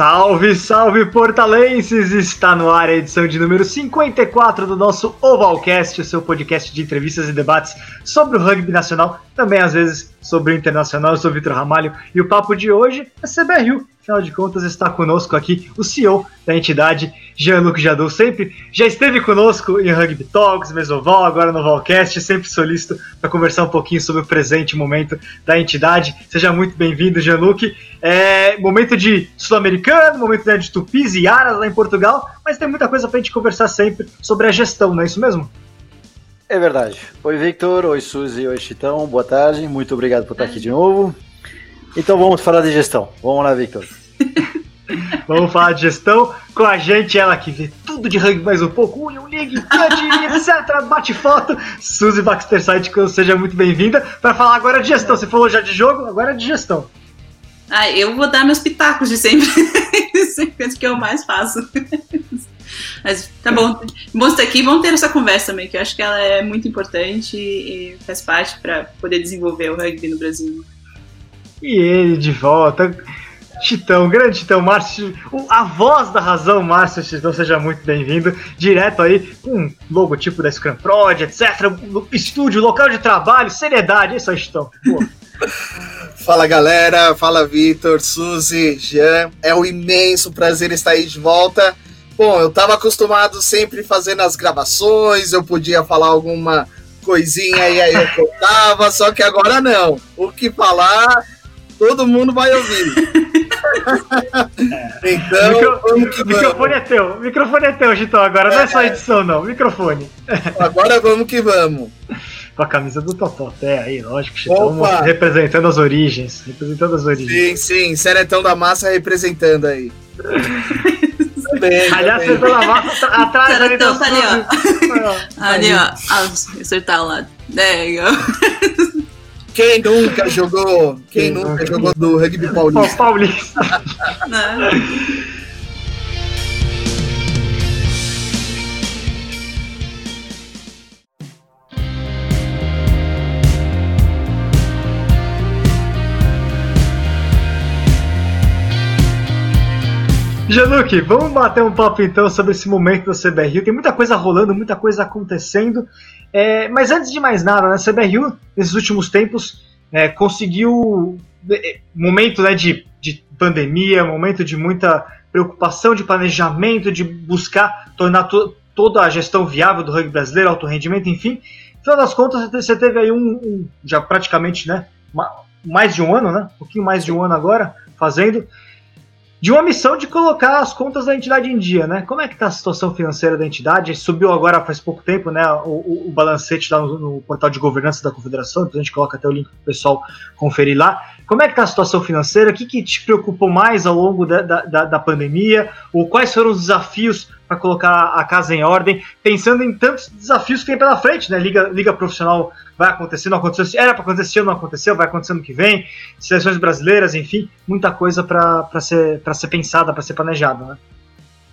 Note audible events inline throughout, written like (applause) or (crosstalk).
Salve, salve portalenses! Está no ar a edição de número 54 do nosso Ovalcast, o seu podcast de entrevistas e debates sobre o rugby nacional, também às vezes sobre o internacional. Eu sou o Vitor Ramalho e o papo de hoje é CBRU, Afinal de contas, está conosco aqui o CEO da entidade, Jean-Luc Jadot, sempre já esteve conosco em Rugby Talks, Mesoval, agora no Valcast, sempre solícito para conversar um pouquinho sobre o presente momento da entidade. Seja muito bem-vindo, Jean-Luc. É momento de sul-americano, momento né, de tupis e aras lá em Portugal, mas tem muita coisa para a gente conversar sempre sobre a gestão, não é isso mesmo? É verdade. Oi, Victor. Oi, Suzy. Oi, Chitão. Boa tarde. Muito obrigado por estar aqui de novo. Então vamos falar de gestão. Vamos lá, Victor. (laughs) vamos falar de gestão com a gente, ela que vê tudo de rugby mais um pouco, Union League, etc. Bate foto. Suzy Baxter Side, seja muito bem-vinda para falar agora de gestão. Você falou já de jogo, agora é de gestão. Ah, eu vou dar meus pitacos de sempre. (laughs) sempre que eu mais faço. Mas tá bom. Bom estar aqui. Vamos ter essa conversa também, que eu acho que ela é muito importante e faz parte para poder desenvolver o rugby no Brasil. E ele de volta. Titão, grande Titão, Márcio, a voz da razão, Márcio Titão, seja muito bem-vindo. Direto aí com logotipo da Scrum Prod, etc. Estúdio, local de trabalho, seriedade, é isso aí, Titão. (laughs) Fala galera, fala Vitor, Suzy, Jean. É um imenso prazer estar aí de volta. Bom, eu estava acostumado sempre fazendo as gravações, eu podia falar alguma coisinha e aí eu contava, só que agora não. O que falar todo mundo vai ouvir. (laughs) (laughs) então, Micro, vamos que vamos. Microfone é teu, o microfone é teu, Gitão, agora é. não é só edição não, microfone. Agora vamos que vamos. (laughs) Com a camisa do Tototé aí, lógico, Chitão, representando as origens, representando as origens. Sim, sim, Seretão da Massa representando aí. (laughs) Bem, Aliás, Seretão da Massa tá atrás Seretão tá ali, ó. ali, ó, acertar o lado. Quem nunca jogou? Quem, nunca jogou do rugby paulista? Paulista. Januque, vamos bater um papo então sobre esse momento da CBRU. Tem muita coisa rolando, muita coisa acontecendo. É, mas antes de mais nada, né, a CBRU, nesses últimos tempos, é, conseguiu. É, momento né, de, de pandemia, momento de muita preocupação de planejamento, de buscar tornar to, toda a gestão viável do rugby brasileiro, alto rendimento, enfim. No final das contas, você teve aí um, um já praticamente né, mais de um ano, né, um pouquinho mais de um ano agora, fazendo de uma missão de colocar as contas da entidade em dia, né? Como é que está a situação financeira da entidade? Subiu agora faz pouco tempo, né? O, o, balancete lá no, no, portal de governança da confederação, então a gente coloca até o link para o pessoal conferir lá. Como é que está a situação financeira? O que, que te preocupou mais ao longo da, da, da pandemia? Ou quais foram os desafios para colocar a casa em ordem, pensando em tantos desafios que tem pela frente, né? Liga, liga profissional vai acontecer, não aconteceu, era para acontecer, não aconteceu, vai acontecer no que vem, seleções brasileiras, enfim, muita coisa para ser, ser pensada, para ser planejada, né?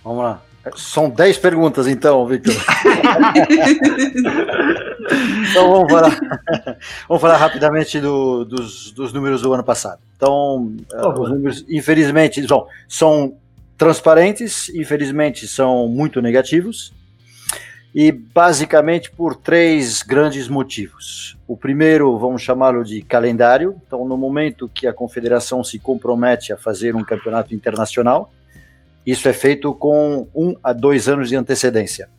Vamos lá. São 10 perguntas, então, Victor. (laughs) então vamos falar, vamos falar rapidamente do, dos, dos números do ano passado. Então, oh, os números, infelizmente, são, são transparentes, infelizmente são muito negativos, e basicamente por três grandes motivos. O primeiro, vamos chamá-lo de calendário. Então, no momento que a confederação se compromete a fazer um campeonato internacional, isso é feito com um a dois anos de antecedência.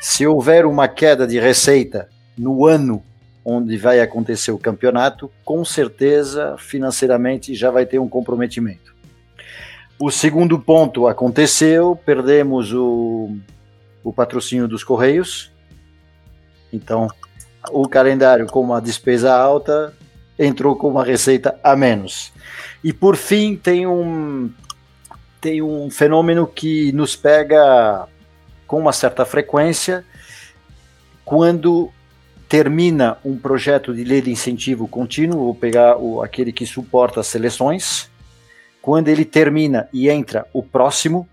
Se houver uma queda de receita no ano onde vai acontecer o campeonato, com certeza financeiramente já vai ter um comprometimento. O segundo ponto aconteceu, perdemos o, o patrocínio dos Correios. Então, o calendário com uma despesa alta entrou com uma receita a menos. E por fim, tem um, tem um fenômeno que nos pega com uma certa frequência quando termina um projeto de lei de incentivo contínuo, vou pegar o, aquele que suporta as seleções, quando ele termina e entra o próximo,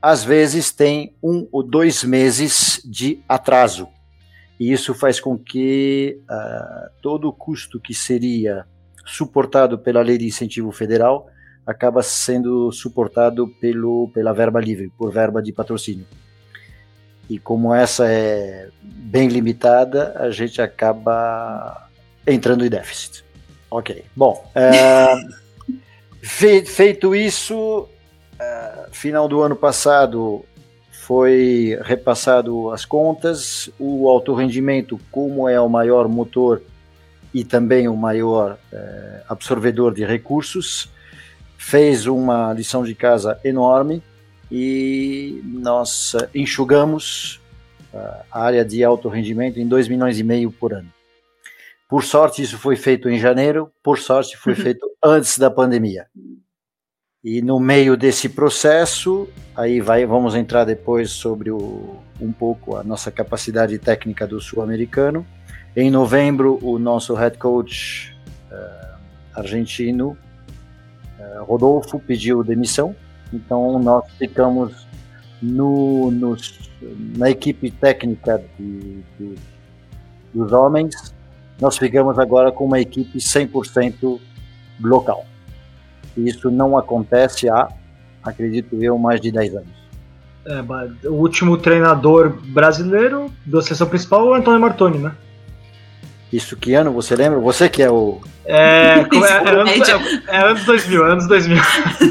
às vezes tem um ou dois meses de atraso. E isso faz com que uh, todo o custo que seria suportado pela lei de incentivo federal acaba sendo suportado pelo, pela verba livre, por verba de patrocínio. E como essa é bem limitada, a gente acaba entrando em déficit. Ok. Bom, é, (laughs) feito isso, é, final do ano passado foi repassado as contas, o alto rendimento, como é o maior motor e também o maior é, absorvedor de recursos, fez uma lição de casa enorme e nós enxugamos a área de alto rendimento em 2 milhões e meio por ano. Por sorte, isso foi feito em janeiro, por sorte, foi feito antes da pandemia. E no meio desse processo, aí vai, vamos entrar depois sobre o, um pouco a nossa capacidade técnica do sul-americano. Em novembro, o nosso head coach uh, argentino, Rodolfo, pediu demissão. Então, nós ficamos no, na equipe técnica de, de, dos homens, nós ficamos agora com uma equipe 100% local. Isso não acontece há, acredito eu, mais de 10 anos. É, o último treinador brasileiro da seleção principal é o Antônio Martoni, né? Isso que ano você lembra? Você que é o. É, (laughs) é, é, anos, é, é anos 2000, anos 2000.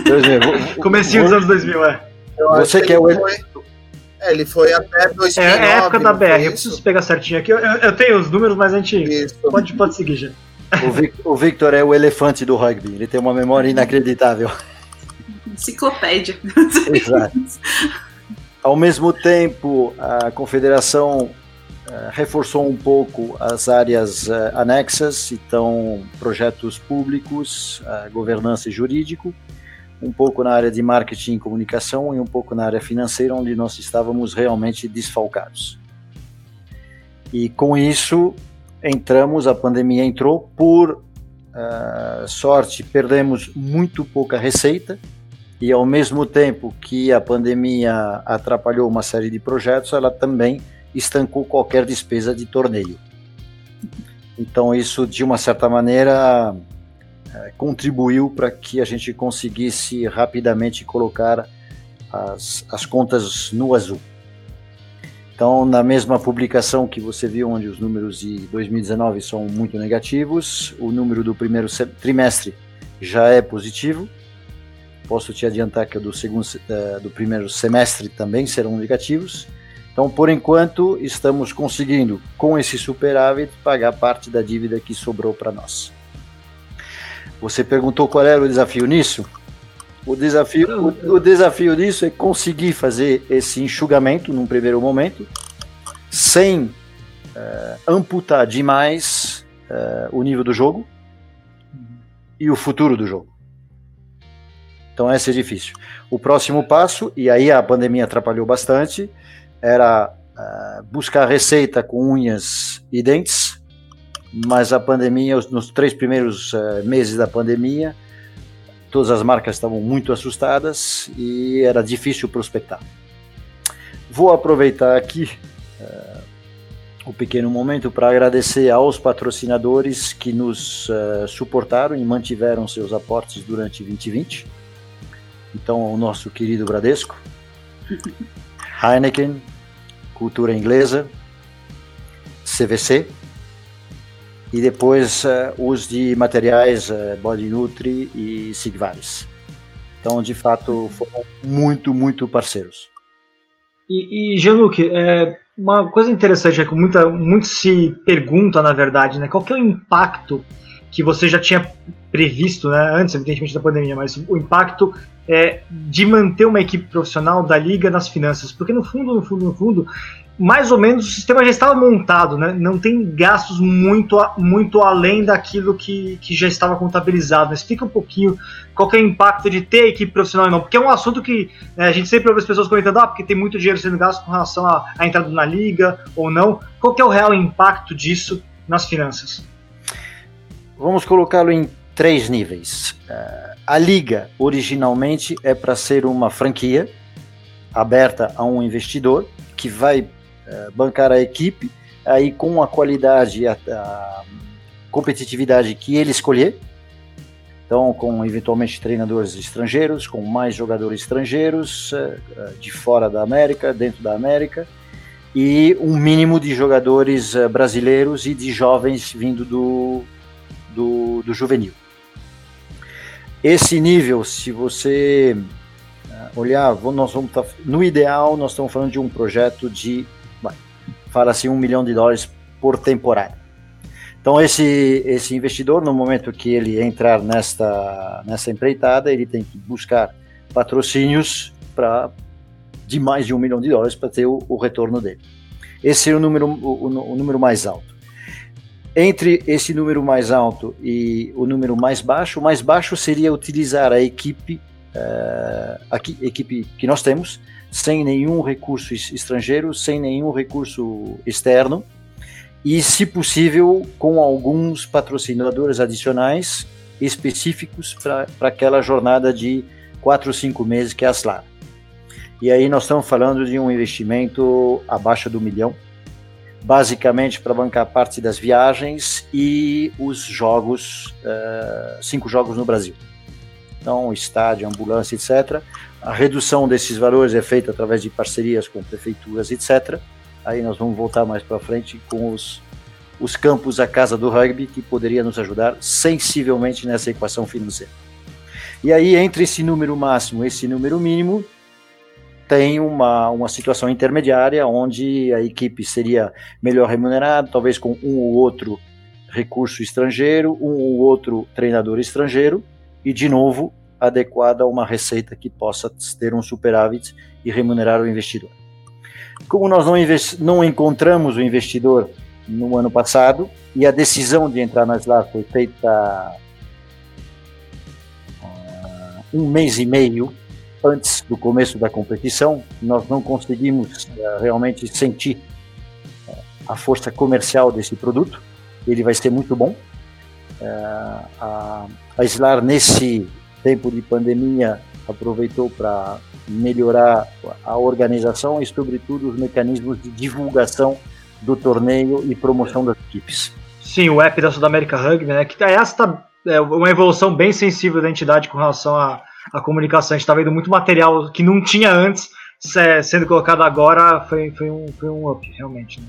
2000. Comecinho dos anos 2000, é. Você que é o. É, ele foi até 2009. É, é a época da BR, eu preciso pegar certinho aqui. Eu, eu, tenho os números, mas a gente pode, pode seguir já. O, o Victor é o elefante do rugby, ele tem uma memória inacreditável. Enciclopédia. Exato. Ao mesmo tempo, a confederação reforçou um pouco as áreas uh, anexas, então projetos públicos, uh, governança e jurídico, um pouco na área de marketing e comunicação e um pouco na área financeira, onde nós estávamos realmente desfalcados. E com isso, entramos, a pandemia entrou, por uh, sorte, perdemos muito pouca receita, e ao mesmo tempo que a pandemia atrapalhou uma série de projetos, ela também estancou qualquer despesa de torneio. Então, isso, de uma certa maneira, é, contribuiu para que a gente conseguisse rapidamente colocar as, as contas no azul. Então, na mesma publicação que você viu, onde os números de 2019 são muito negativos, o número do primeiro trimestre já é positivo. Posso te adiantar que o do, segundo, é, do primeiro semestre também serão negativos. Então, por enquanto, estamos conseguindo, com esse superávit, pagar parte da dívida que sobrou para nós. Você perguntou qual era o desafio nisso? O desafio, o, o desafio disso é conseguir fazer esse enxugamento num primeiro momento, sem uh, amputar demais uh, o nível do jogo e o futuro do jogo. Então esse é difícil. O próximo passo, e aí a pandemia atrapalhou bastante, era uh, buscar receita com unhas e dentes, mas a pandemia, nos três primeiros uh, meses da pandemia, todas as marcas estavam muito assustadas e era difícil prospectar. Vou aproveitar aqui uh, o pequeno momento para agradecer aos patrocinadores que nos uh, suportaram e mantiveram seus aportes durante 2020. Então, o nosso querido Bradesco, (laughs) Heineken, Cultura Inglesa, CVC, e depois uh, os de materiais uh, Body Nutri e Sigvaris. Então, de fato, foram muito, muito parceiros. E, e Jean-Luc, é, uma coisa interessante é que muita, muito se pergunta, na verdade, né, qual que é o impacto que você já tinha previsto, né, antes, evidentemente, da pandemia, mas o impacto é, de manter uma equipe profissional da liga nas finanças, porque no fundo, no fundo, no fundo, mais ou menos o sistema já estava montado, né? não tem gastos muito, muito além daquilo que, que já estava contabilizado. Explica um pouquinho qual é o impacto de ter equipe profissional ou não, porque é um assunto que né, a gente sempre ouve as pessoas comentando, ah, porque tem muito dinheiro sendo gasto com relação à, entrada na liga ou não. Qual é o real impacto disso nas finanças? Vamos colocá-lo em três níveis. Uh, a liga originalmente é para ser uma franquia aberta a um investidor que vai eh, bancar a equipe aí com a qualidade e a, a, competitividade que ele escolher. Então, com eventualmente treinadores estrangeiros, com mais jogadores estrangeiros uh, de fora da América, dentro da América, e um mínimo de jogadores uh, brasileiros e de jovens vindo do, do, do juvenil. Esse nível, se você olhar, nós vamos tá, no ideal, nós estamos falando de um projeto de, fala assim, um milhão de dólares por temporada. Então esse esse investidor, no momento que ele entrar nesta nessa empreitada, ele tem que buscar patrocínios para de mais de um milhão de dólares para ter o, o, retorno dele. Esse é o número o, o, número mais alto. Entre esse número mais alto e o número mais baixo, o mais baixo seria utilizar a equipe uh, a equipe que nós temos, sem nenhum recurso estrangeiro, sem nenhum recurso externo, e, se possível, com alguns patrocinadores adicionais específicos para aquela jornada de 4 ou 5 meses que é a SLAR. E aí nós estamos falando de um investimento abaixo do milhão, basicamente para bancar parte das viagens e os jogos, uh, cinco jogos no Brasil então estádio, ambulância, etc. A redução desses valores é feita através de parcerias com prefeituras, etc. Aí nós vamos voltar mais para frente com os, os campos a casa do rugby, que poderia nos ajudar sensivelmente nessa equação financeira. E aí, entre esse número máximo e esse número mínimo, tem uma, uma situação intermediária onde a equipe seria melhor remunerada, talvez com um ou outro recurso estrangeiro, um ou outro treinador estrangeiro, e, de novo, adequada a uma receita que possa ter um superávit e remunerar o investidor. Como nós não, não encontramos o investidor no ano passado e a decisão de entrar na SLAR foi feita uh, um mês e meio antes do começo da competição, nós não conseguimos uh, realmente sentir uh, a força comercial desse produto. Ele vai ser muito bom. a, a SLAR, nesse tempo de pandemia, aproveitou para melhorar a organização e, sobretudo, os mecanismos de divulgação do torneio e promoção das equipes. Sim, o app da Sudamérica Rugby, né? Que essa tá, é uma evolução bem sensível da entidade com relação à, à comunicação. A gente está vendo muito material que não tinha antes sendo colocado agora. Foi, foi, um, foi um up, realmente. Né?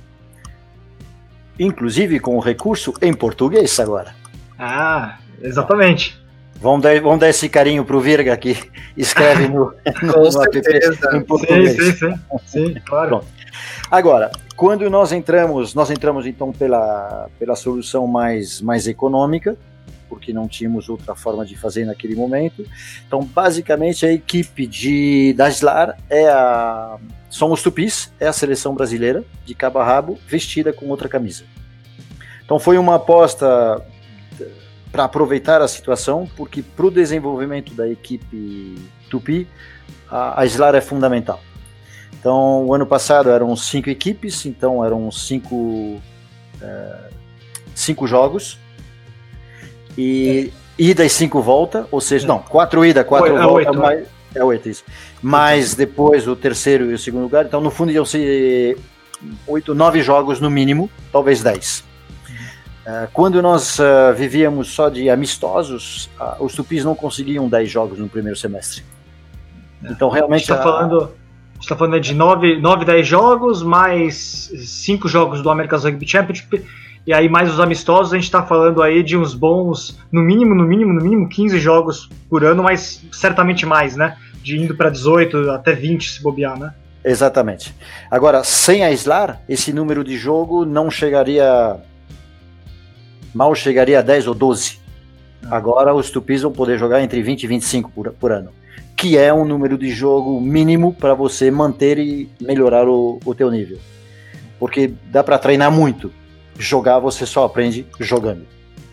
Inclusive com o recurso em português agora. Ah, exatamente. Vamos dar, vamos dar esse carinho pro Virga que escreve no, (laughs) no, no app em português. Sim, sim, sim, sim claro. Pronto. Agora, quando nós entramos, nós entramos então pela, pela solução mais, mais econômica, porque não tínhamos outra forma de fazer naquele momento. Então, basicamente, a equipe de da Islar é a são os Tupis, é a seleção brasileira de cabo a rabo, vestida com outra camisa. Então, foi uma aposta para aproveitar a situação, porque para o desenvolvimento da equipe Tupi, a, a Slar é fundamental. Então, o ano passado eram cinco equipes, então eram cinco, é, cinco jogos, e é. ida e cinco volta, ou seja, é. não, quatro ida, quatro é, volta, mais, é oito isso. Mas depois o terceiro e o segundo lugar, então no fundo iam ser oito, nove jogos no mínimo, talvez dez. Uh, quando nós uh, vivíamos só de amistosos, uh, os tupis não conseguiam 10 jogos no primeiro semestre. É. Então, realmente. está falando, tá falando de 9, 9, 10 jogos, mais 5 jogos do America's Rugby Championship, e aí mais os amistosos, a gente está falando aí de uns bons, no mínimo, no mínimo, no mínimo 15 jogos por ano, mas certamente mais, né? De indo para 18 até 20 se bobear, né? Exatamente. Agora, sem a Islar, esse número de jogo não chegaria mal chegaria a 10 ou 12. Agora os Tupis vão poder jogar entre 20 e 25 por, por ano, que é um número de jogo mínimo para você manter e melhorar o, o teu nível. Porque dá para treinar muito. Jogar você só aprende jogando.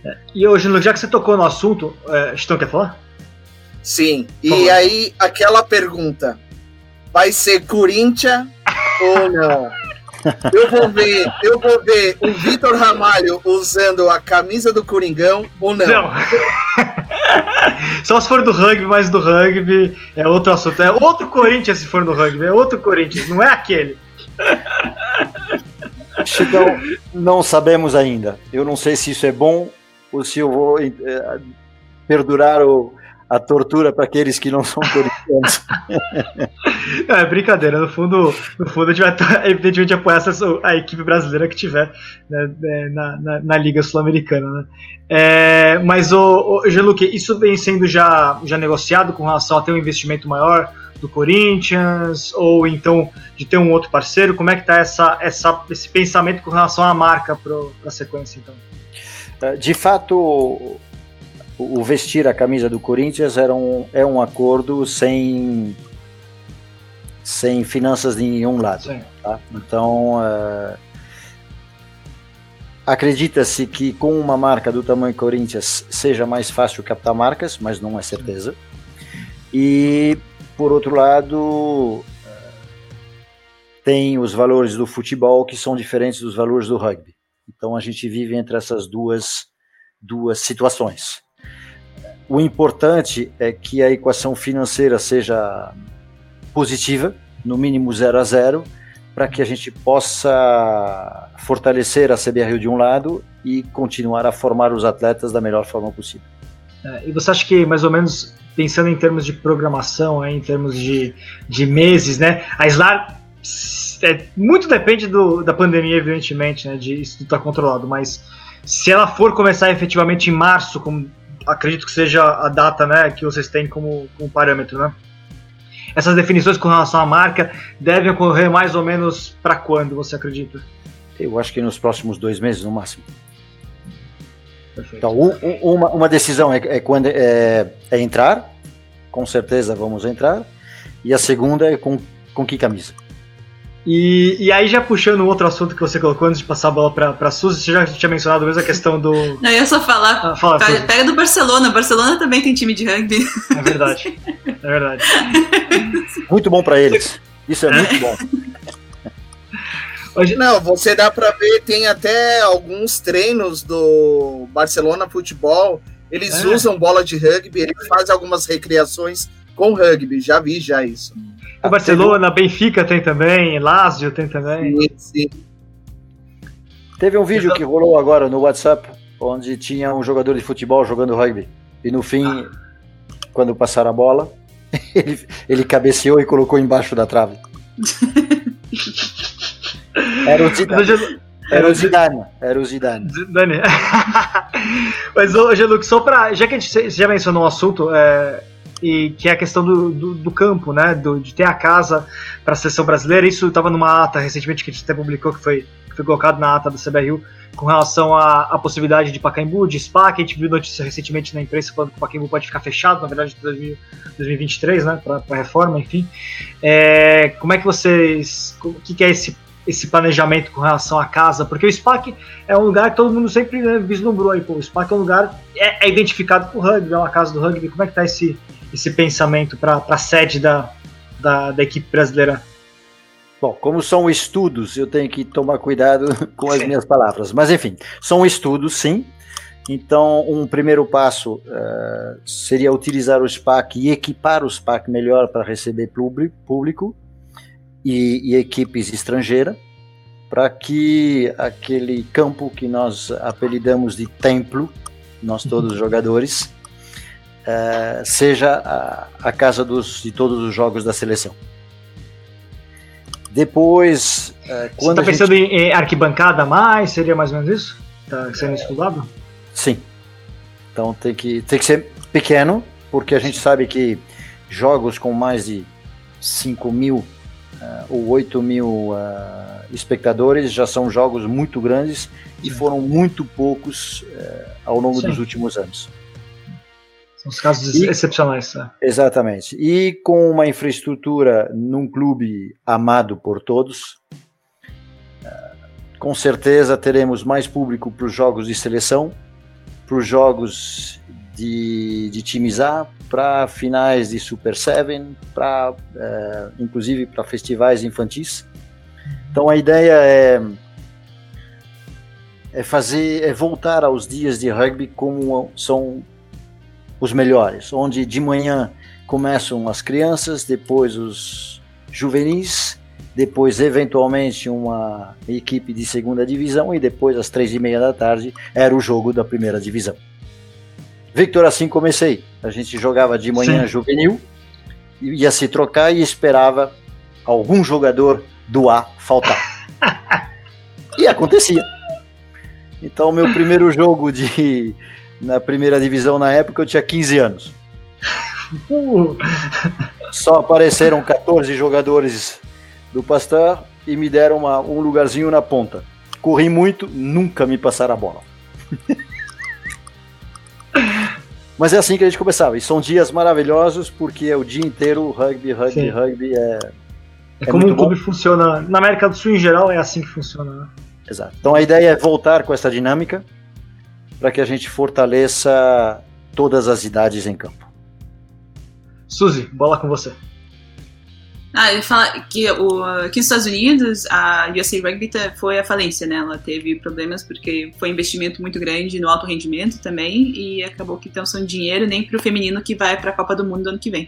É. E hoje, já que você tocou no assunto, é, Estão quer falar? Sim. E aí, aquela pergunta: vai ser Corinthians ou não? (laughs) Eu vou ver, eu vou ver o Vitor Ramalho usando a camisa do Coringão ou não? Não. (laughs) Só se for do rugby, mas do rugby é outro assunto. É outro Corinthians se for do rugby, é outro Corinthians, não é aquele. Chicão, não sabemos ainda. Eu não sei se isso é bom ou se eu vou. Eh, perdurar o, a tortura para aqueles que não são corintianos. (laughs) é brincadeira, no fundo, no fundo a gente vai evidentemente apoiar a equipe brasileira que tiver né, né, na, na, na, Liga Sul-Americana. Né? É, mas, o, o Geluque, isso vem sendo já, já negociado com relação a ter um investimento maior do Corinthians, ou então de ter um outro parceiro? Como é que está essa, essa, esse pensamento com relação à marca para a sequência, então? É, de fato, o vestir a camisa do Corinthians era um, é um acordo sem sem finanças de nenhum lado. Tá? Então, uh, acredita-se que com uma marca do tamanho Corinthians seja mais fácil captar marcas, mas não é certeza. E, por outro lado, uh, tem os valores do futebol que são diferentes dos valores do rugby. Então, a gente vive entre essas duas, duas situações. O importante é que a equação financeira seja positiva, no mínimo 0 a 0, para que a gente possa fortalecer a CBRU de um lado e continuar a formar os atletas da melhor forma possível. É, e você acha que, mais ou menos, pensando em termos de programação, em termos de, de meses, né? A SLAR é, muito depende do, da pandemia, evidentemente, né? De isso estar tá controlado, mas se ela for começar efetivamente em março, como acredito que seja a data né, que vocês têm como, como parâmetro, né? Essas definições com relação à marca devem ocorrer mais ou menos para quando, você acredita? Eu acho que nos próximos dois meses, no máximo. Perfeito. Então, um, uma, uma decisão é, é quando é, é, entrar, com certeza vamos entrar, e a segunda é com, com que camisa. E, e aí, já puxando um outro assunto que você colocou antes de passar a bola para a Suzy, você já tinha mencionado mesmo a questão do. (laughs) Não, eu ia só falar. Ah, fala, pega, pega do Barcelona. Barcelona também tem time de rugby. É verdade. É verdade. (laughs) Muito bom para eles. Isso é muito (laughs) bom. Hoje... Não, você dá para ver, tem até alguns treinos do Barcelona Futebol. Eles é. usam bola de rugby, eles fazem algumas recriações com rugby. Já vi já isso. O Barcelona, teve... Benfica tem também, Lazio tem também. Sim, sim. Teve um vídeo que rolou agora no WhatsApp, onde tinha um jogador de futebol jogando rugby. E no fim, ah. quando passaram a bola, (laughs) ele, ele cabeceou e colocou embaixo da trave. (laughs) Era o Zidane. Era o Zidane. Era o Zidane. Zidane. (laughs) Mas, ô, Geluc, só pra. Já que a gente já mencionou o assunto, é, e que é a questão do, do, do campo, né? Do, de ter a casa para a seleção brasileira. Isso estava numa ata recentemente que a gente até publicou, que foi, que foi colocado na ata do CBRU, com relação à, possibilidade de Pacaembu, de SPA, que a gente viu notícia recentemente na imprensa falando que o Pacaembu pode ficar fechado, na verdade, em 2023, né? Para a reforma, enfim. É, como é que vocês. O que, que é esse esse planejamento com relação à casa, porque o SPAC é um lugar que todo mundo sempre né, vislumbrou aí, pô, o SPAC é um lugar é, é identificado com o rugby, é uma casa do rugby, como é que tá esse, esse pensamento para a sede da, da, da, equipe brasileira? Bom, como são estudos, eu tenho que tomar cuidado (laughs) com as sim. minhas palavras. Mas, enfim, são estudos, sim. Então, um primeiro passo uh, seria utilizar o SPAC e equipar o SPAC melhor para receber público e, e equipes estrangeiras, para que aquele campo que nós apelidamos de templo, nós todos jogadores, uh, seja a, a casa dos, de todos os jogos da seleção. Depois, uh, quando Você está pensando gente... em, arquibancada mais? Seria mais ou menos isso? Está sendo estudado? Sim. Então tem que, tem que ser pequeno, porque a gente sabe que jogos com mais de 5 mil ou 8 mil uh, espectadores já são jogos muito grandes e foram muito poucos uh, ao longo Sim. dos últimos anos. São os casos e, excepcionais. Né? Exatamente. E com uma infraestrutura num clube amado por todos, com certeza teremos mais público para os jogos de seleção, para os jogos de, de times A, para finais de Super Seven, para é, inclusive para festivais infantis. Então a ideia é é fazer é voltar aos dias de rugby como são os melhores, onde de manhã começam as crianças, depois os juvenis, depois eventualmente uma equipe de segunda divisão e depois às três e meia da tarde era o jogo da primeira divisão. Victor, assim comecei. A gente jogava de manhã Sim. juvenil, ia se trocar e esperava algum jogador do A faltar. (laughs) e acontecia. Então, meu primeiro jogo de na primeira divisão na época, eu tinha 15 anos. Uh. Só apareceram 14 jogadores do Pasteur e me deram uma, um lugarzinho na ponta. Corri muito, nunca me passaram a bola. (laughs) Mas é assim que a gente começava. E são dias maravilhosos porque é o dia inteiro rugby, rugby, Sim. rugby. É, é, é como um clube bom. funciona. Na América do Sul, em geral, é assim que funciona. Né? Exato. Então a ideia é voltar com essa dinâmica para que a gente fortaleça todas as idades em campo. Suzy, bola com você. Ah, ele fala que o, aqui nos Estados Unidos a USA Rugby foi a falência, né? Ela teve problemas porque foi um investimento muito grande no alto rendimento também e acabou que estão sem dinheiro nem para o feminino que vai para a Copa do Mundo do ano que vem.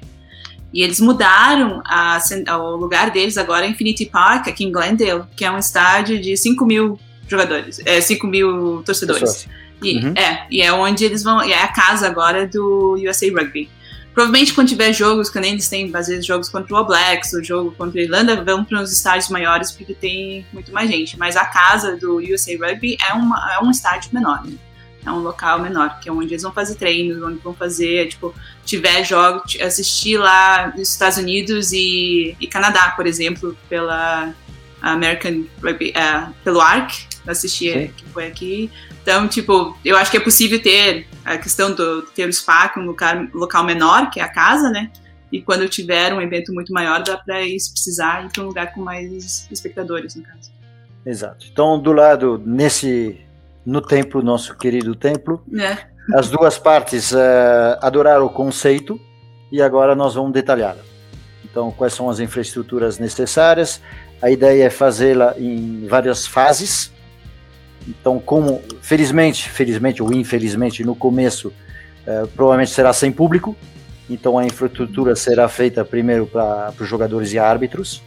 E eles mudaram a, o lugar deles agora Infinity Park, aqui em Glendale, que é um estádio de 5 mil jogadores, é, 5 mil torcedores. E, uhum. É, e é onde eles vão, é a casa agora do USA Rugby. Provavelmente quando tiver jogos, que nem eles têm, às vezes, jogos contra o Blacks, o jogo contra a Irlanda, vão para uns estádios maiores porque tem muito mais gente. Mas a casa do USA Rugby é, uma, é um estádio menor, né? É um local menor, que é onde eles vão fazer treinos, onde vão fazer, tipo, tiver jogo, assistir lá nos Estados Unidos e, e Canadá, por exemplo, pela American Rugby, uh, pelo ARC, assistir que foi aqui. Então, tipo, eu acho que é possível ter a questão do ter o SPAC, um local, local menor, que é a casa, né? E quando eu tiver um evento muito maior, dá para ir, se precisar, ir para um lugar com mais espectadores, no caso. Exato. Então, do lado, nesse, no templo, nosso querido templo, é. as duas partes uh, adoraram o conceito e agora nós vamos detalhar. Então, quais são as infraestruturas necessárias? A ideia é fazê-la em várias fases, então, como felizmente, felizmente ou infelizmente no começo é, provavelmente será sem público, então a infraestrutura será feita primeiro para os jogadores e árbitros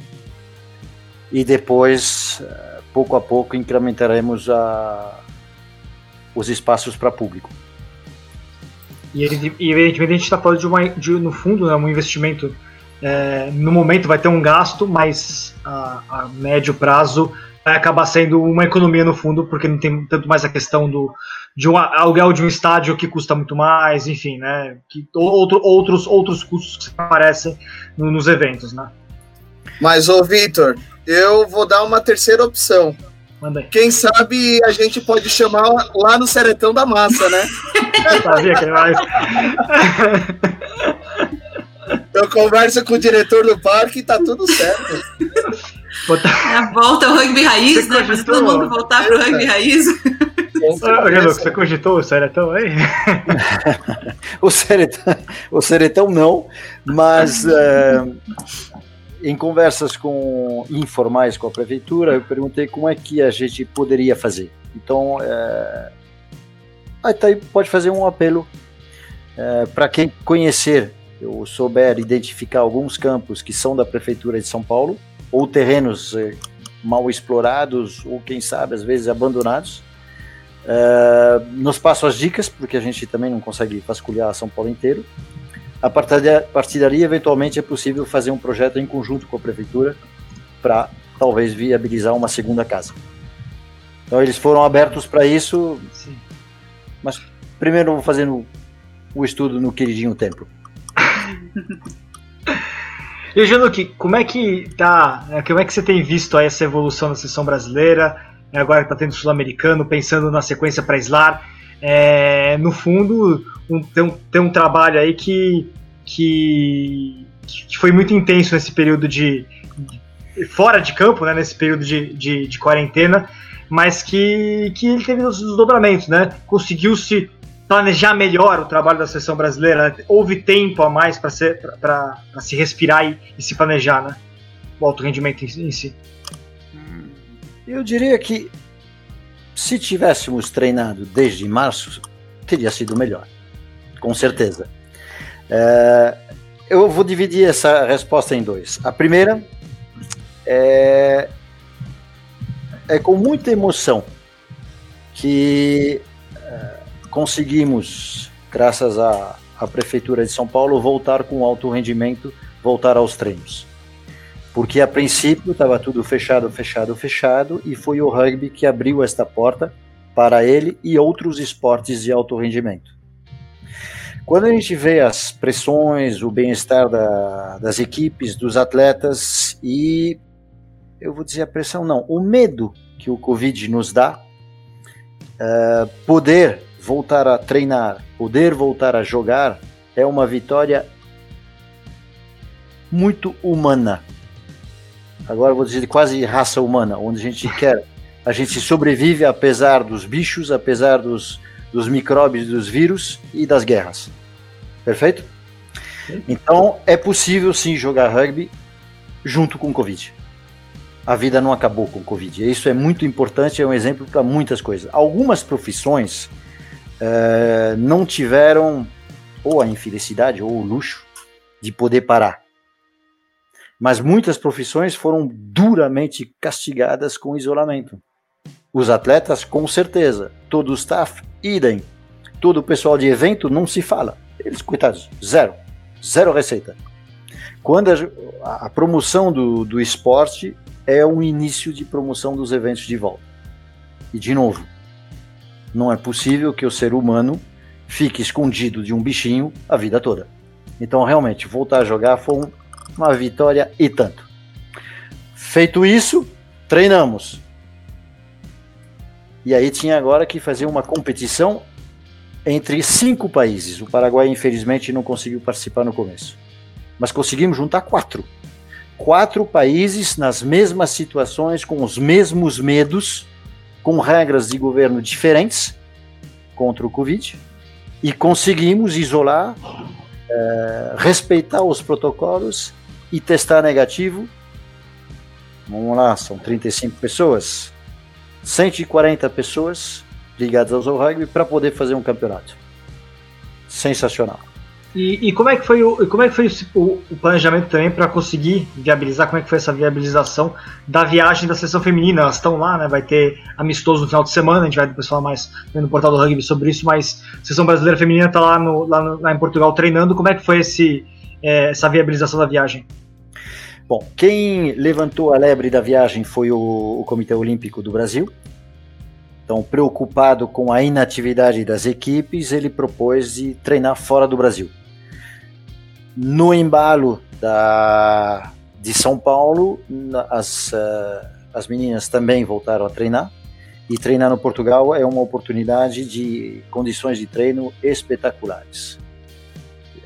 e depois, é, pouco a pouco, incrementaremos a, os espaços para público. E, evidentemente a gente está falando de, uma, de, no fundo, né, um investimento. É, no momento vai ter um gasto, mas a, a médio prazo vai acabar sendo uma economia no fundo, porque não tem tanto mais a questão do de um aluguel de um estádio que custa muito mais, enfim, né? Que, outro, outros, outros custos que aparecem no, nos eventos, né? Mas, ô Vitor, eu vou dar uma terceira opção. Quem sabe a gente pode chamar lá no Seretão da Massa, né? (laughs) Sabia que mais. Eu converso com o diretor do parque e tá tudo certo. (laughs) Botar... É a volta ao rugby raiz, você né? Fazer todo mundo voltar pro rugby raiz. Ô, você cogitou o Seretão aí? (laughs) o, Seretão, o Seretão não, mas uh, (laughs) em conversas com informais com a prefeitura, eu perguntei como é que a gente poderia fazer. Então, uh, aí pode fazer um apelo uh, para quem conhecer ou souber identificar alguns campos que são da prefeitura de São Paulo, ou terrenos eh, mal explorados, ou quem sabe, às vezes abandonados. Uh, nos passo as dicas, porque a gente também não consegue vasculhar São Paulo inteiro. A partir dali, eventualmente, é possível fazer um projeto em conjunto com a prefeitura para talvez viabilizar uma segunda casa. Então, eles foram abertos para isso, Sim. mas primeiro vou fazendo o estudo no queridinho templo. (laughs) E Januque, como é que tá? Né, como é que você tem visto essa evolução da seleção brasileira? Né, agora que tá tendo sul-americano, pensando na sequência para Islar. É, no fundo, um, tem, um, tem um trabalho aí que, que, que foi muito intenso nesse período de, de fora de campo, né, nesse período de, de, de, quarentena, mas que, que ele teve os desdobramentos, né? Conseguiu-se planejar melhor o trabalho da seleção brasileira. Né? Houve tempo a mais para se respirar e, e, se planejar, né? O alto rendimento em, em si. Eu diria que se tivéssemos treinado desde março, teria sido melhor, com certeza. É, eu vou dividir essa resposta em dois. A primeira é, é com muita emoção que conseguimos graças à, à Prefeitura de São Paulo, voltar com alto rendimento, voltar aos treinos. Porque a princípio estava tudo fechado, fechado, fechado, e foi o rugby que abriu esta porta para ele e outros esportes de alto rendimento. Quando a gente vê as pressões, o bem-estar da, das equipes, dos atletas e eu vou dizer a pressão não, o medo que o Covid nos dá, uh, poder voltar a treinar, poder voltar a jogar é uma vitória muito humana. Agora vou dizer quase raça humana, onde a gente (laughs) quer, a gente sobrevive apesar dos bichos, apesar dos, dos micróbios, dos vírus e das guerras. Perfeito? Então é possível sim jogar rugby junto com o Covid. A vida não acabou com o Covid. Isso é muito importante, é um exemplo para muitas coisas. Algumas profissões é, não tiveram ou a infelicidade ou o luxo de poder parar. Mas muitas profissões foram duramente castigadas com isolamento. Os atletas, com certeza. Todo o staff, idem. Todo o pessoal de evento, não se fala. Eles, coitados, zero. Zero receita. Quando a, a promoção do, do esporte é o início de promoção dos eventos de volta. E, de novo, não é possível que o ser humano fique escondido de um bichinho a vida toda. Então, realmente, voltar a jogar foi uma vitória e tanto. Feito isso, treinamos. E aí tinha agora que fazer uma competição entre cinco países. O Paraguai, infelizmente, não conseguiu participar no começo. Mas conseguimos juntar quatro. Quatro países nas mesmas situações, com os mesmos medos, com regras de governo diferentes contra o Covid. E conseguimos isolar, é, respeitar os protocolos e testar negativo. Vamos lá, são 35 pessoas. 140 pessoas ligados ao rugby para poder fazer um campeonato. Sensacional. E, e, como é que foi o como é que foi o, o planejamento também para conseguir viabilizar? Como é que foi essa viabilização da viagem da seleção feminina? Elas estão lá né? Vai ter amistoso no final de semana a gente vai depois falar mais no portal do rugby sobre isso mas a seleção brasileira feminina está lá no, lá, no, lá em Portugal treinando. Como é que foi esse é, essa viabilização da viagem? Bom, quem levantou a lebre da viagem foi o, o Comitê Olímpico do Brasil, então, preocupado com a inatividade das equipes, ele propôs de treinar fora do Brasil. No embalo da, de São Paulo, as, uh, as meninas também voltaram a treinar. E treinar no Portugal é uma oportunidade de condições de treino espetaculares.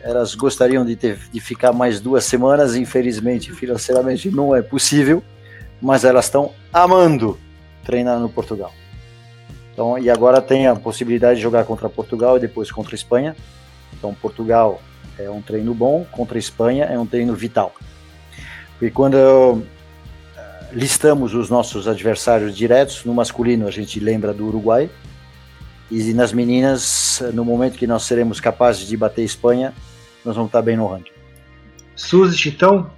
Elas gostariam de, ter, de ficar mais duas semanas, infelizmente, financeiramente não é possível, mas elas estão amando treinar no Portugal. Então, e agora tem a possibilidade de jogar contra Portugal e depois contra Espanha. Então, Portugal é um treino bom, contra Espanha é um treino vital. E quando eh, listamos os nossos adversários diretos, no masculino a gente lembra do Uruguai, e nas meninas, no momento que nós seremos capazes de bater Espanha, nós vamos estar bem no ranking. Suzy, então,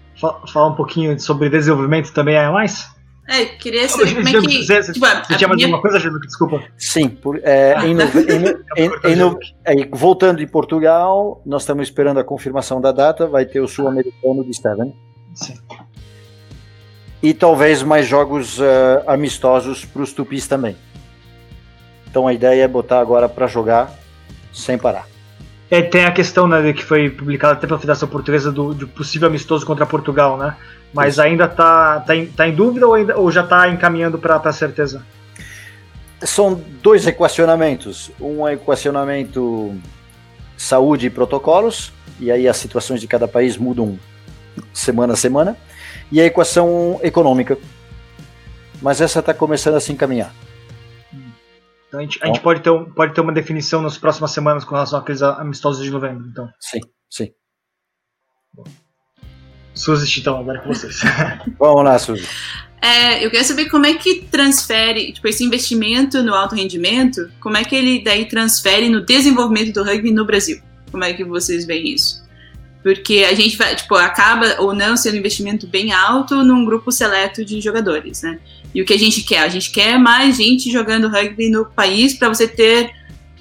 fala um pouquinho sobre desenvolvimento também a mais? É, queria saber como é que. Você, tipo, você tinha mais alguma coisa? Desculpa. Sim, por, é, em, em, (laughs) em, é, voltando de Portugal, nós estamos esperando a confirmação da data, vai ter o sul-americano de Steven. Sim. E talvez mais jogos uh, amistosos para os tupis também. Então a ideia é botar agora para jogar sem parar. É, tem a questão né, que foi publicada até pela Federação Portuguesa do, do possível amistoso contra Portugal, né? Mas Isso. ainda está tá em, tá em dúvida ou, ainda, ou já está encaminhando para a certeza? São dois equacionamentos. Um é equacionamento saúde e protocolos, e aí as situações de cada país mudam semana a semana, e a equação econômica. Mas essa está começando a se encaminhar. Então a gente, a gente pode, ter pode ter uma definição nas próximas semanas com relação àqueles amistosos de novembro. Então. Sim, sim. Bom. Suzy, então, agora com vocês. (laughs) Vamos lá, Suzy. É, eu quero saber como é que transfere, tipo, esse investimento no alto rendimento, como é que ele daí transfere no desenvolvimento do rugby no Brasil? Como é que vocês veem isso? Porque a gente vai, tipo, acaba ou não sendo um investimento bem alto num grupo seleto de jogadores, né? E o que a gente quer? A gente quer mais gente jogando rugby no país para você ter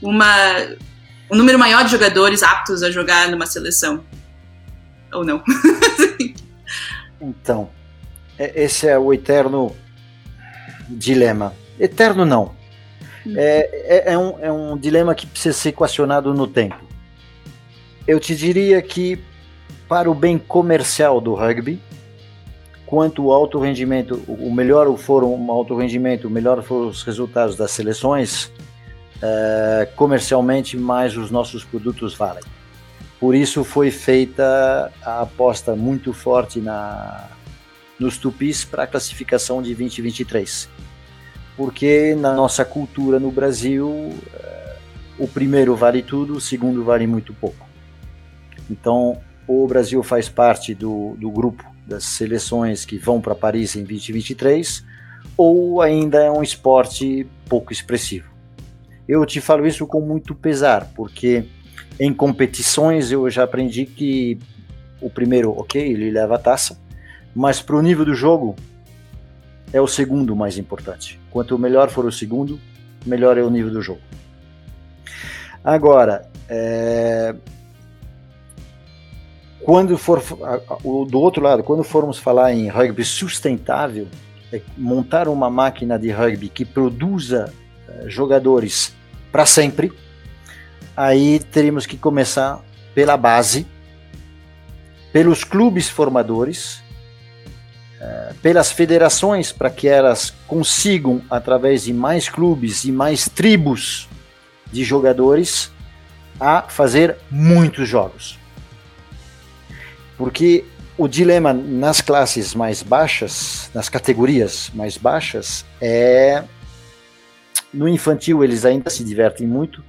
uma um número maior de jogadores aptos a jogar numa seleção. Ou não? (laughs) então, é, esse é o eterno dilema. Eterno não. É, é, é, um, é um dilema que precisa ser equacionado no tempo. Eu te diria que, para o bem comercial do rugby, quanto o alto rendimento, o melhor for um alto rendimento, o melhor foram os resultados das seleções, é, comercialmente mais os nossos produtos valem. Por isso foi feita a aposta muito forte na, nos tupis para a classificação de 2023. Porque na nossa cultura no Brasil, é, o primeiro vale tudo, o segundo vale muito pouco. Então, o Brasil faz parte do, do grupo das seleções que vão para Paris em 2023, ou ainda é um esporte pouco expressivo. Eu te falo isso com muito pesar, porque em competições eu já aprendi que o primeiro, ok, ele leva a taça, mas para o nível do jogo é o segundo mais importante. Quanto melhor for o segundo, melhor é o nível do jogo. Agora, é, quando for do outro lado, quando formos falar em rugby sustentável, é montar uma máquina de rugby que produza uh, jogadores para sempre, aí teríamos que começar pela base, pelos clubes formadores, uh, pelas federações para que elas consigam através de mais clubes e mais tribos de jogadores a fazer muitos jogos porque o dilema nas classes mais baixas, nas categorias mais baixas, é. No infantil eles ainda se divertem muito,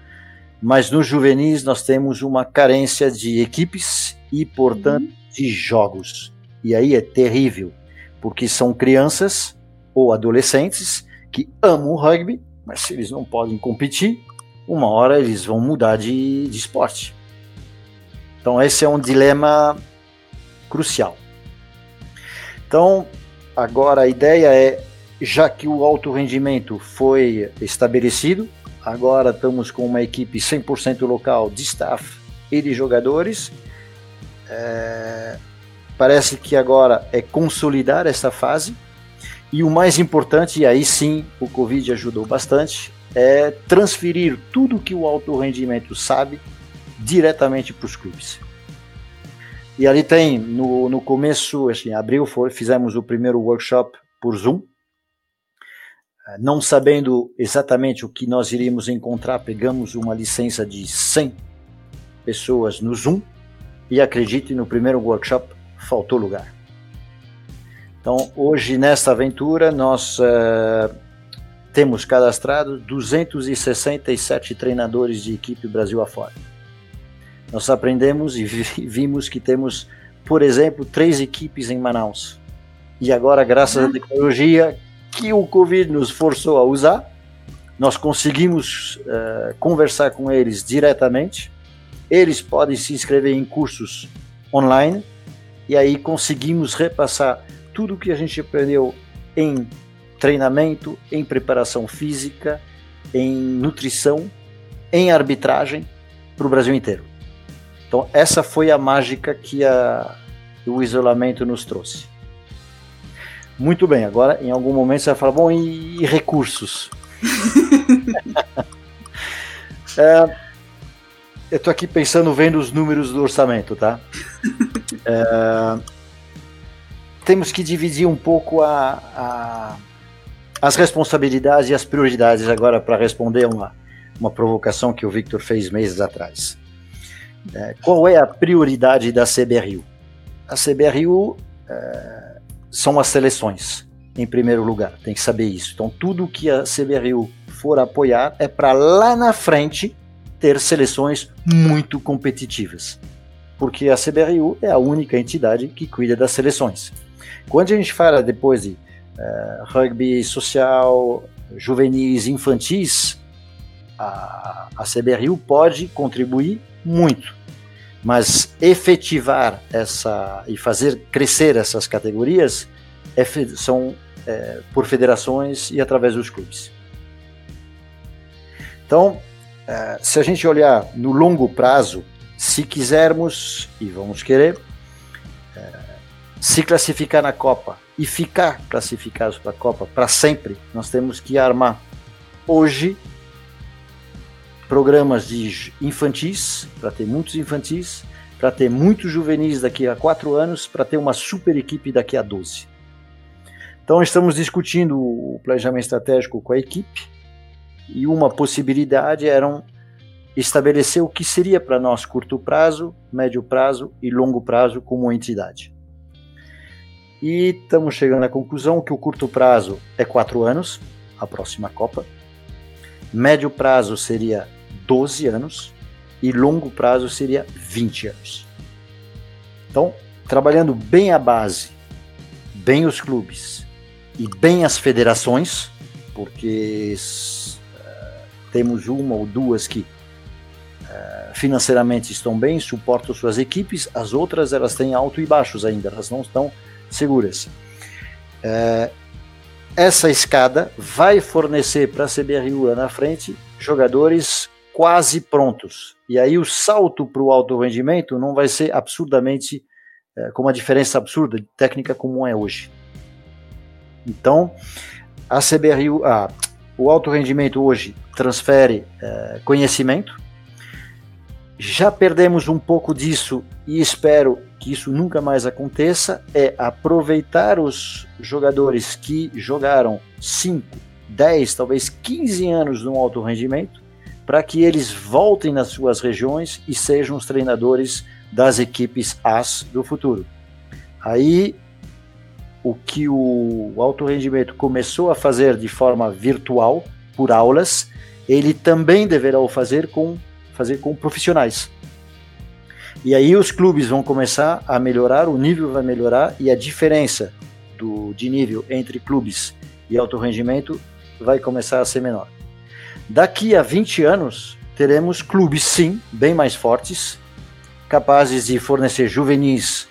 mas no juvenis nós temos uma carência de equipes e, portanto, uhum. de jogos. E aí é terrível, porque são crianças ou adolescentes que amam o rugby, mas se eles não podem competir, uma hora eles vão mudar de, de esporte. Então, esse é um dilema crucial. Então, agora a ideia é, já que o alto rendimento foi estabelecido, agora estamos com uma equipe 100% local de staff e de jogadores. É, parece que agora é consolidar essa fase. E o mais importante, e aí sim o Covid ajudou bastante, é transferir tudo que o alto rendimento sabe diretamente para os clubes. E ali tem, no, no começo, assim, abril, foi, fizemos o primeiro workshop por Zoom. Eh, não sabendo exatamente o que nós iríamos encontrar, pegamos uma licença de 100 pessoas no Zoom e acredite, no primeiro workshop faltou lugar. Então, hoje, nesta aventura, nós uh, temos cadastrado 267 treinadores de equipe Brasil afora nós aprendemos e vimos que temos, por exemplo, três equipes em Manaus. E agora, graças à uhum. tecnologia que o Covid nos forçou a usar, nós conseguimos uh, conversar com eles diretamente. Eles podem se inscrever em cursos online e aí conseguimos repassar tudo o que a gente aprendeu em treinamento, em preparação física, em nutrição, em arbitragem para o Brasil inteiro. Então, essa foi a mágica que a, o isolamento nos trouxe. Muito bem, agora em algum momento você vai falar, bom, e, e recursos? (laughs) é, eu estou aqui pensando, vendo os números do orçamento, tá? É, temos que dividir um pouco a, a, as responsabilidades e as prioridades agora para responder uma, uma provocação que o Victor fez meses atrás. É, qual é a prioridade da CBRU? A CBRU é, são as seleções, em primeiro lugar, tem que saber isso. Então, tudo que a CBRU for apoiar é para lá na frente ter seleções muito competitivas, porque a CBRU é a única entidade que cuida das seleções. Quando a gente fala depois de uh, rugby social, juvenis, infantis, a, a CBRU pode contribuir muito. Mas efetivar essa e fazer crescer essas categorias é, são é, por federações e através dos clubes. Então, uh, se a gente olhar no longo prazo, se quisermos, e vamos querer, uh, se classificar na Copa e ficar classificados para a Copa para sempre, nós temos que armar hoje programas de infantis, para ter muitos infantis, para ter muitos juvenis daqui a quatro anos, para ter uma super equipe daqui a 12. Então estamos discutindo o planejamento estratégico com a equipe e uma possibilidade era estabelecer o que seria para nós curto prazo, médio prazo e longo prazo como entidade. E estamos chegando à conclusão que o curto prazo é quatro anos, a próxima Copa. Médio prazo seria 12 anos e longo prazo seria 20 anos. Então, trabalhando bem a base, bem os clubes e bem as federações, porque uh, temos uma ou duas que uh, financeiramente estão bem, suportam suas equipes, as outras elas têm alto e baixos ainda, elas não estão seguras. É, essa escada vai fornecer para a CBRU lá na frente jogadores quase prontos. E aí o salto para o alto rendimento não vai ser absurdamente é, com uma diferença absurda de técnica como é hoje. Então, a CBRU, o alto rendimento hoje transfere é, conhecimento. Já perdemos um pouco disso e espero que isso nunca mais aconteça é aproveitar os jogadores que jogaram 5, 10, talvez 15 anos no alto rendimento, para que eles voltem nas suas regiões e sejam os treinadores das equipes As do futuro. Aí, o que o alto rendimento começou a fazer de forma virtual, por aulas, ele também deverá o fazer com, fazer com profissionais e aí os clubes vão começar a melhorar, o nível vai melhorar e a diferença do, de nível entre clubes e alto rendimento vai começar a ser menor. Daqui a 20 anos, teremos clubes, sim, bem mais fortes, capazes de fornecer juvenis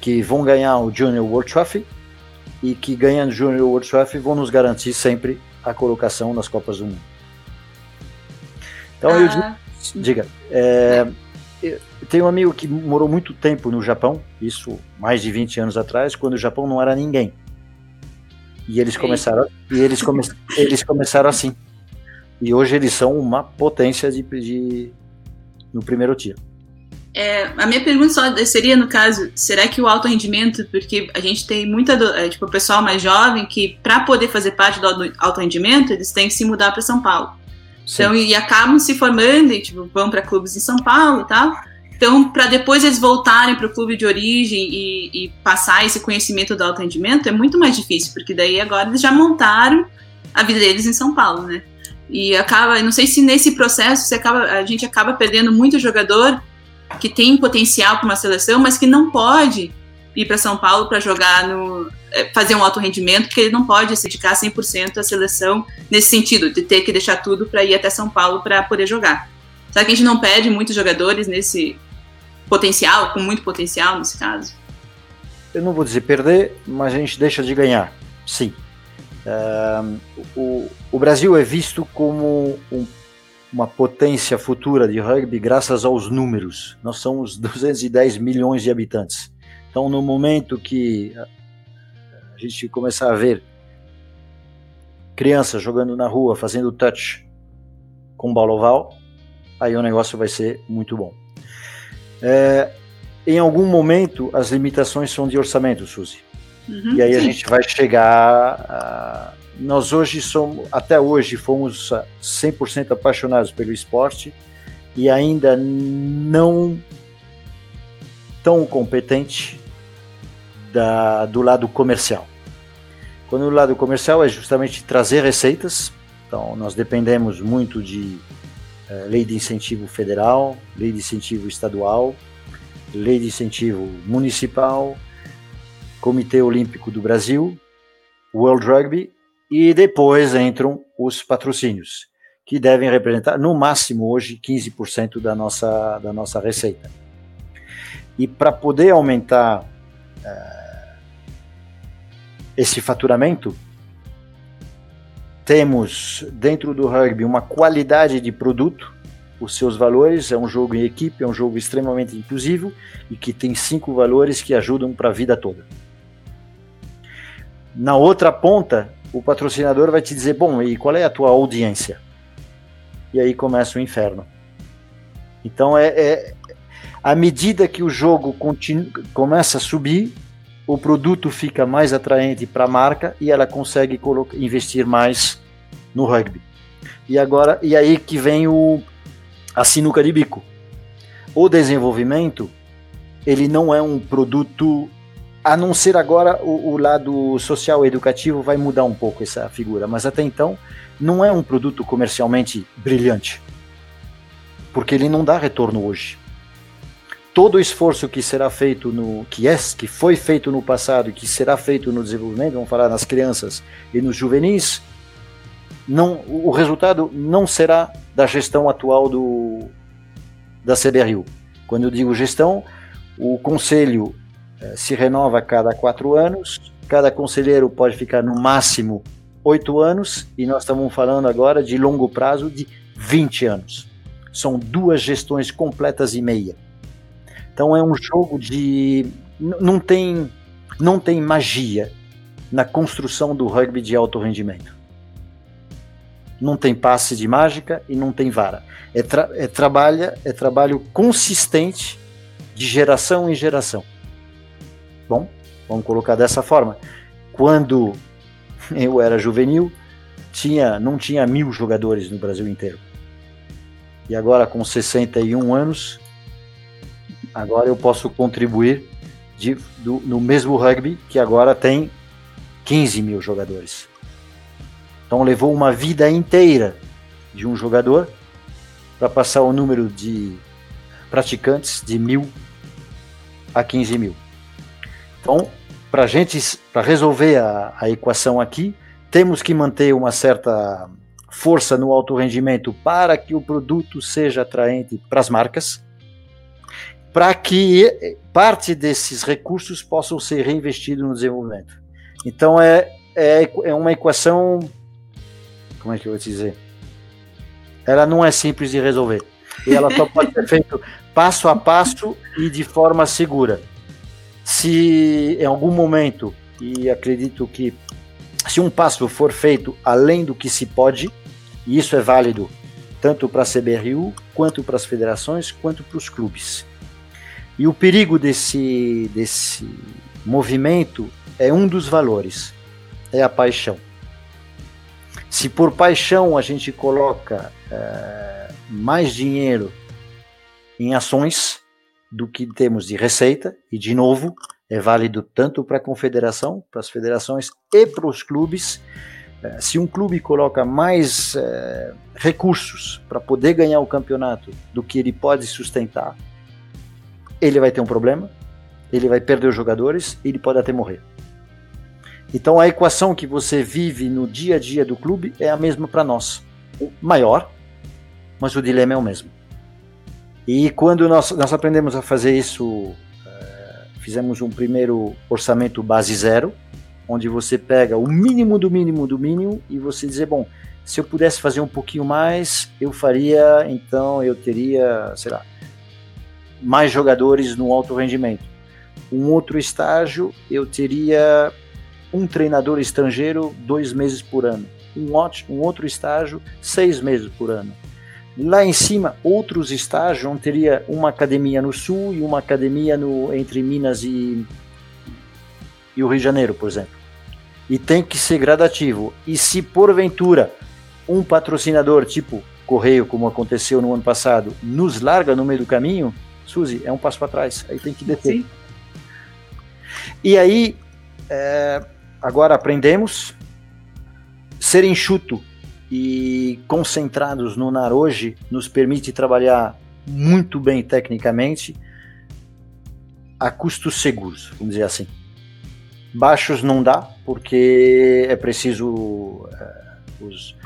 que vão ganhar o Junior World Trophy e que ganhando o Junior World Trophy vão nos garantir sempre a colocação nas Copas do Mundo. Então ah. eu digo, diga, é, tenho um amigo que morou muito tempo no Japão, isso mais de 20 anos atrás, quando o Japão não era ninguém. E eles começaram, e eles, come, eles começaram assim. E hoje eles são uma potência de, de no primeiro tiro. É, a minha pergunta só seria, no caso, será que o alto rendimento, porque a gente tem muita, é, tipo, o pessoal mais jovem que, para poder fazer parte do alto rendimento, eles têm que se mudar para São Paulo. Sim. Então, e acabam se formando e, tipo, vão para clubes em São Paulo e tal. Então, para depois eles voltarem para o clube de origem e, e, passar esse conhecimento do alto rendimento, é muito mais difícil, porque daí agora eles já montaram a vida deles em São Paulo, né? E acaba, não sei se nesse processo você acaba, a gente acaba perdendo muito jogador que tem potencial para uma seleção, mas que não pode ir para São Paulo para jogar no é, fazer um alto rendimento, porque ele não pode se dedicar 100% à seleção nesse sentido, de ter que deixar tudo para ir até São Paulo para poder jogar. Será que a gente não perde muitos jogadores nesse potencial, com muito potencial nesse caso? Eu não vou dizer perder, mas a gente deixa de ganhar, sim. Uh, o, o, Brasil é visto como um, uma potência futura de rugby graças aos números. Nós somos 210 milhões de habitantes. Então, no momento que a gente começar a ver crianças jogando na rua, fazendo touch com bola oval, aí o negócio vai ser muito bom. É, em algum momento, as limitações são de orçamento, Suzy. Uhum, e aí sim. a gente vai chegar. A... Nós hoje somos, até hoje, fomos 100% apaixonados pelo esporte e ainda não tão competente da, do lado comercial. Quando o lado comercial é justamente trazer receitas, então nós dependemos muito de é, lei de incentivo federal, lei de incentivo estadual, lei de incentivo municipal, Comitê Olímpico do Brasil, World Rugby e depois entram os patrocínios, que devem representar no máximo hoje 15% da nossa, da nossa receita. E para poder aumentar uh, esse faturamento, temos dentro do rugby uma qualidade de produto os seus valores, é um jogo em equipe, é um jogo extremamente inclusivo e que tem cinco valores que ajudam para a vida toda. Na outra ponta, o patrocinador vai te dizer: bom, e qual é a tua audiência? E aí começa o inferno. Então é, é à medida que o jogo começa a subir, o produto fica mais atraente para a marca e ela consegue investir mais no rugby. E agora e aí que vem o a sinuca de bico. O desenvolvimento ele não é um produto a não ser agora o, o lado social e educativo vai mudar um pouco essa figura, mas até então não é um produto comercialmente brilhante, porque ele não dá retorno hoje. Todo o esforço que será feito no que é que foi feito no passado e que será feito no desenvolvimento, vamos falar nas crianças e nos juvenis, não, o resultado não será da gestão atual do da CBRU. Quando eu digo gestão, o conselho se renova a cada quatro anos, cada conselheiro pode ficar no máximo oito anos, e nós estamos falando agora de longo prazo de 20 anos. São duas gestões completas e meia. Então é um jogo de. Não tem, não tem magia na construção do rugby de alto rendimento. Não tem passe de mágica e não tem vara. É, tra é, trabalha, é trabalho consistente de geração em geração. Bom, vamos colocar dessa forma. Quando eu era juvenil, tinha, não tinha mil jogadores no Brasil inteiro. E agora, com 61 anos, agora eu posso contribuir de, do, no mesmo rugby que agora tem 15 mil jogadores. Então levou uma vida inteira de um jogador para passar o número de praticantes de mil a 15 mil. Então, para gente, para resolver a, a equação aqui, temos que manter uma certa força no alto rendimento para que o produto seja atraente para as marcas, para que parte desses recursos possam ser reinvestidos no desenvolvimento. Então é, é, é uma equação, como é que eu vou te dizer? Ela não é simples de resolver. E ela só pode ser feita passo a passo e de forma segura se em algum momento, e acredito que se um passo for feito além do que se pode, e isso é válido tanto para a CBRU, quanto para as federações, quanto para os clubes. E o perigo desse, desse movimento é um dos valores, é a paixão. Se por paixão a gente coloca é, mais dinheiro em ações, do que temos de receita, e de novo, é válido tanto para a confederação, para as federações e para os clubes. É, se um clube coloca mais é, recursos para poder ganhar o campeonato do que ele pode sustentar, ele vai ter um problema, ele vai perder os jogadores, ele pode até morrer. Então a equação que você vive no dia a dia do clube é a mesma para nós. Maior, mas o dilema é o mesmo. E quando nós, nós aprendemos a fazer isso, uh, fizemos um primeiro orçamento base zero, onde você pega o mínimo do mínimo do mínimo e você dizer, bom, se eu pudesse fazer um pouquinho mais, eu faria, então eu teria, sei lá, mais jogadores no alto rendimento. Um outro estágio, eu teria um treinador estrangeiro dois meses por ano. Um, um outro estágio, seis meses por ano Lá em cima, outros estágios, onde teria uma academia no sul e uma academia no, entre Minas e, e o Rio de Janeiro, por exemplo. E tem que ser gradativo. E se porventura um patrocinador tipo Correio, como aconteceu no ano passado, nos larga no meio do caminho, Suzy, é um passo para trás. Aí tem que deter. Sim. E aí, é, agora aprendemos ser enxuto e concentrados no NAR hoje nos permite trabalhar muito bem tecnicamente a custos seguros, vamos dizer assim. Baixos não dá, porque é preciso. Uh, os,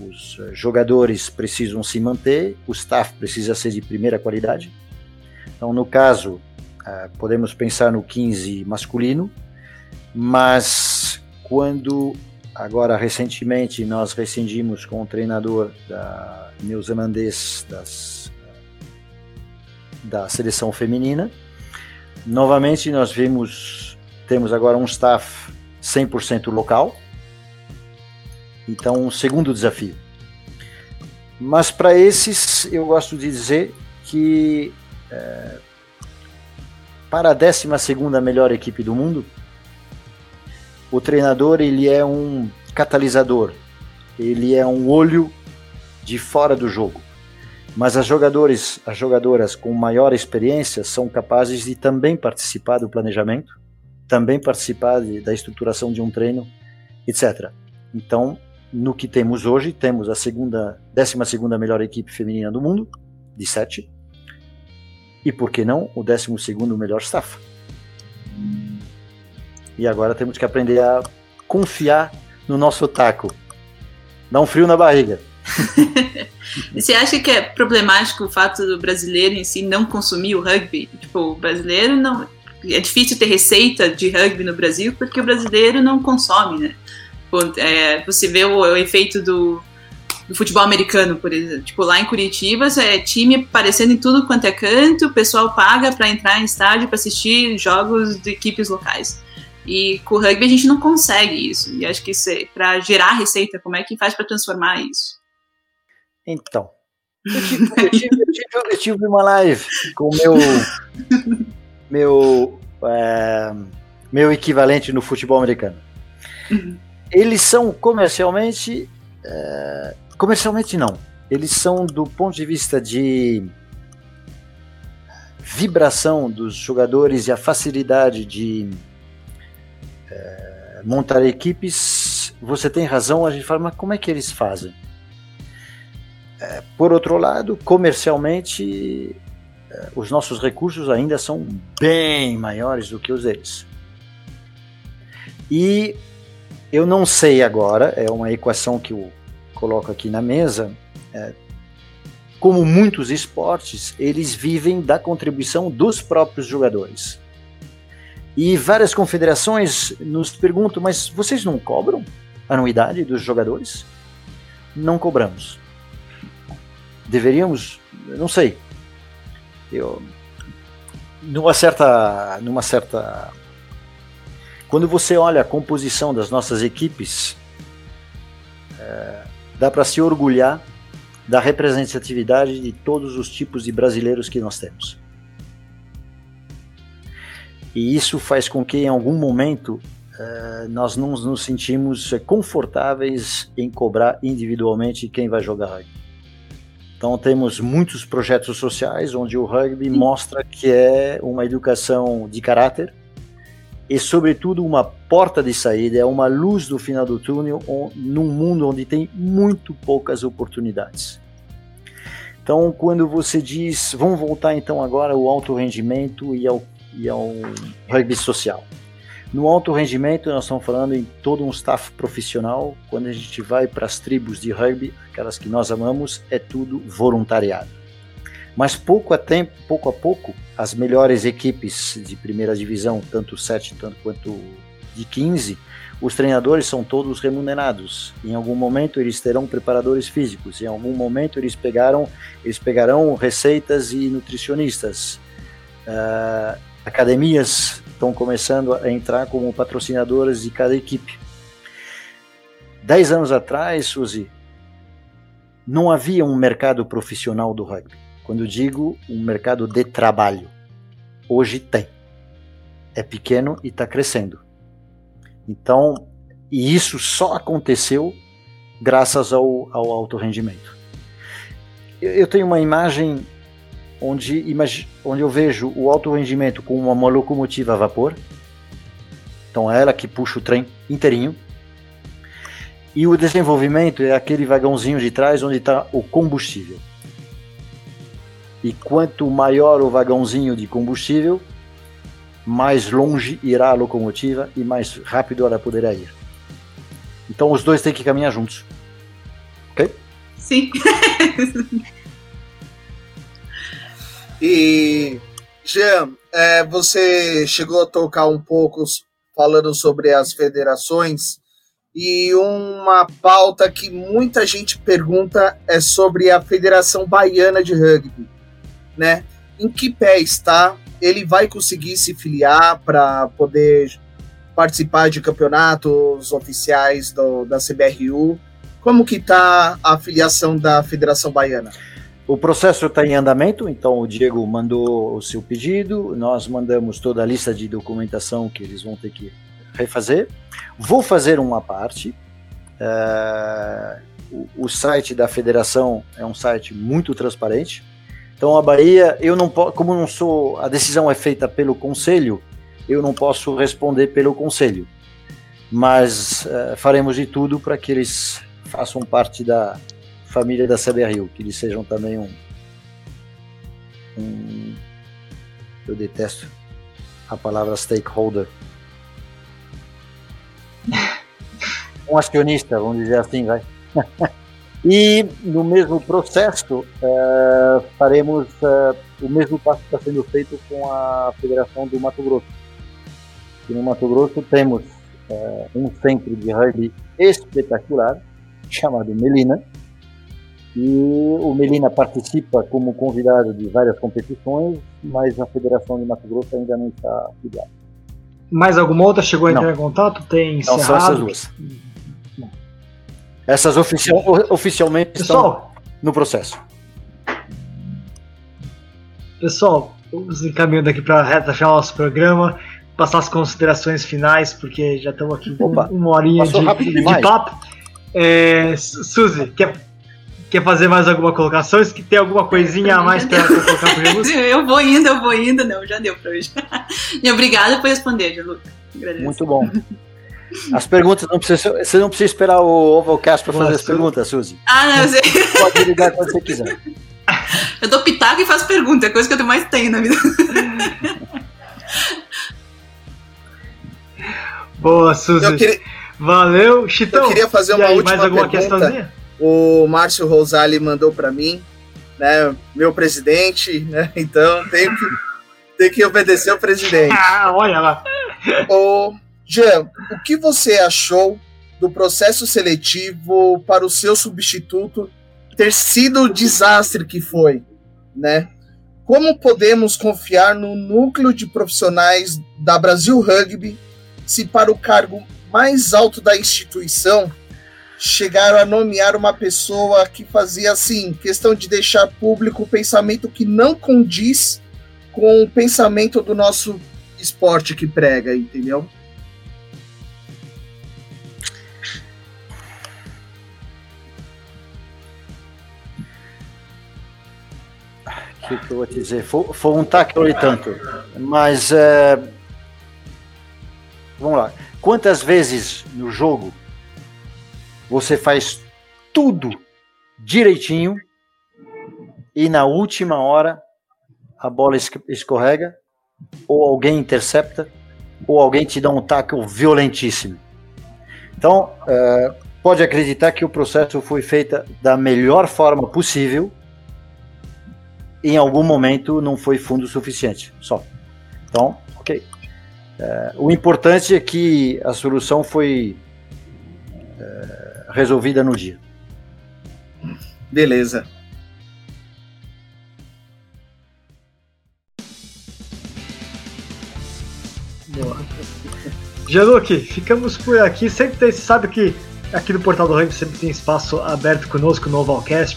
os jogadores precisam se manter, o staff precisa ser de primeira qualidade. Então, no caso, uh, podemos pensar no 15 masculino, mas quando agora recentemente nós rescindimos com o treinador da neozelandês das, da seleção feminina. Novamente nós vimos, temos agora um staff 100% local. Então, um segundo desafio. Mas para esses, eu gosto de dizer que é, para a 12 melhor equipe do mundo, o treinador ele é um catalisador, ele é um olho de fora do jogo. Mas as jogadores, as jogadoras com maior experiência são capazes de também participar do planejamento, também participar de, da estruturação de um treino, etc. Então, no que temos hoje, temos a segunda, 12 segunda melhor equipe feminina do mundo, de sete, e por que não o 12 segundo melhor staff. E agora temos que aprender a confiar no nosso taco. Dá um frio na barriga. (laughs) Você acha que é problemático o fato do brasileiro em si não consumir o rugby? Tipo, o brasileiro não. É difícil ter receita de rugby no Brasil porque o brasileiro não consome, né? É, você vê o, o efeito do, do, futebol americano, por exemplo. Tipo, lá em Curitiba, é time aparecendo em tudo quanto é canto, o pessoal paga para entrar em estádio para assistir jogos de equipes locais. E com o rugby a gente não consegue isso. E acho que isso é, para gerar receita, como é que faz para transformar isso? Então, eu tive, eu, tive, eu, tive, eu tive, uma live com o meu, meu, é, meu equivalente no futebol americano. Eles são comercialmente. É, comercialmente não. Eles são do ponto de vista de vibração dos jogadores e a facilidade de é, montar equipes, você tem razão, a gente fala, mas como é que eles fazem? É, por outro lado, comercialmente, é, os nossos recursos ainda são bem maiores do que os deles. E eu não sei agora, é uma equação que eu coloco aqui na mesa, é, como muitos esportes, eles vivem da contribuição dos próprios jogadores. E várias confederações nos perguntam, mas vocês não cobram anuidade dos jogadores? Não cobramos. Deveríamos, não sei. Eu, numa certa, numa certa, quando você olha a composição das nossas equipes, é, dá para se orgulhar da representatividade de todos os tipos de brasileiros que nós temos. E isso faz com que, em algum momento, uh, nós não nos sentimos confortáveis em cobrar individualmente quem vai jogar rugby. Então, temos muitos projetos sociais onde o rugby mostra que é uma educação de caráter e, sobretudo, uma porta de saída, é uma luz do final do túnel num mundo onde tem muito poucas oportunidades. Então, quando você diz, vamos voltar então agora ao alto rendimento e ao e é rugby social. No alto rendimento, nós estamos falando em todo um staff profissional. Quando a gente vai para as tribos de rugby, aquelas que nós amamos, é tudo voluntariado. Mas pouco a, tempo, pouco, a pouco, as melhores equipes de primeira divisão, tanto 7 tanto quanto de 15, os treinadores são todos remunerados. Em algum momento eles terão preparadores físicos, em algum momento eles pegaram, eles pegarão receitas e nutricionistas. Uh, academias estão começando a entrar como patrocinadoras de cada equipe. Dez anos atrás, Suzy, não havia um mercado profissional do rugby. Quando digo um mercado de trabalho, hoje tem. É pequeno e está crescendo. Então, e isso só aconteceu graças ao, ao alto rendimento. Eu, eu tenho uma imagem onde, onde eu vejo o alto rendimento com uma locomotiva a vapor. Então é ela que puxa o trem inteirinho. E o desenvolvimento é aquele vagãozinho de trás onde está o combustível. E quanto maior o vagãozinho de combustível, mais longe irá a locomotiva e mais rápido ela poderá ir. Então os dois têm que caminhar juntos. Ok? Sim. (laughs) E, Jean, é, você chegou a tocar um pouco falando sobre as federações E uma pauta que muita gente pergunta é sobre a Federação Baiana de Rugby, né? Em que pé está? Ele vai conseguir se filiar para poder participar de campeonatos oficiais do, da CBRU? Como que está a filiação da Federação Baiana? O processo está em andamento, então o Diego mandou o seu pedido, nós mandamos toda a lista de documentação que eles vão ter que refazer. Vou fazer uma parte. É, o, o, site da federação é um site muito transparente. Então a Bahia, eu não como não sou, a decisão é feita pelo conselho, eu não posso responder pelo conselho. Mas é, faremos de tudo para que eles façam parte da família da CBRU, que eles sejam também um, um eu detesto a palavra stakeholder, (laughs) um acionista, vamos dizer assim, vai. (laughs) e no mesmo processo uh, faremos uh, o mesmo passo que está sendo feito com a Federação do Mato Grosso. E no Mato Grosso temos uh, um centro de rugby espetacular chamado Melina. E o Melina participa como convidado de várias competições, mas a Federação de Mato Grosso ainda não está ligada. Mais alguma outra chegou a entrar em contato? Tem Não, são essas duas. Essas oficial, oficialmente Pessoal, estão no processo. Pessoal, vamos encaminhando aqui para a reta final do nosso programa, passar as considerações finais, porque já estamos aqui com uma horinha de, de, papo. É, Suzy, quer Quer fazer mais alguma colocação? Que tem alguma coisinha a mais para colocar pro Jesus? (laughs) Eu vou indo, eu vou indo. Não, já deu para hoje. (laughs) E obrigada por responder, Jesus. Muito bom. As perguntas não precisa, você não precisa esperar o Ovalcast para fazer as perguntas, Suzy. Ah, não, eu sei. Pode ligar quando você quiser. (laughs) Eu dou pitaco e faço pergunta, é a coisa que eu mais tenho na vida. Boa, Suzy. Queria... Valeu, Chitão. Eu queria fazer uma aí, última mais alguma pergunta. questãozinha? O Márcio Rosali mandou para mim, né, meu presidente, né, (laughs) então tem que, tem que obedecer o presidente. Ah, olha lá. Ô, Jean, o que você achou do processo seletivo para o seu substituto ter sido o desastre que foi, né? Como podemos confiar no núcleo de profissionais da Brasil Rugby se para o cargo mais alto da instituição chegaram a nomear uma pessoa que fazia assim, questão de deixar público o pensamento que não condiz com o pensamento do nosso esporte que prega, entendeu? O que, que, eu vou te dizer? Foi, foi um tackle e tanto. Mas, é... vamos lá. Quantas vezes no jogo você faz tudo direitinho e na última hora a bola escorrega ou alguém intercepta ou alguém te dá um tackle violentíssimo. Então, uh, pode acreditar que o processo foi feito da melhor forma possível. Em algum momento não foi fundo suficiente, só. Então, ok. Uh, o importante é que a solução foi uh, resolvida no dia. Beleza. Boa. (laughs) Jaluque, ficamos por aqui. Sempre tem, sabe que aqui no Portal do Rugby sempre tem espaço aberto conosco no Ovalcast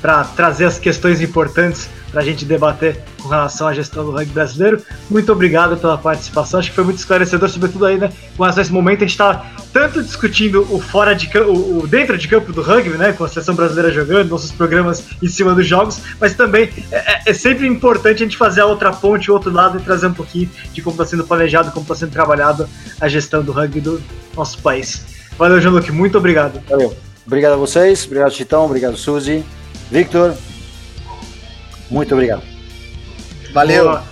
para trazer as questões importantes para a gente debater com relação à gestão do rugby brasileiro. Muito obrigado pela participação, acho que foi muito esclarecedor, sobretudo aí, né? Com relação a esse momento, a gente está tanto discutindo o fora de campo, o dentro de campo do rugby, né? Com a seleção brasileira jogando, nossos programas em cima dos jogos, mas também é, é, é sempre importante a gente fazer a outra ponte, o outro lado e trazer um pouquinho de como está sendo planejado, como está sendo trabalhado a gestão do rugby do nosso país. Valeu, Jean-Luc, muito obrigado. Valeu. Obrigado a vocês, obrigado, Chitão, obrigado, Suzy. Victor, muito obrigado. Valeu. Boa.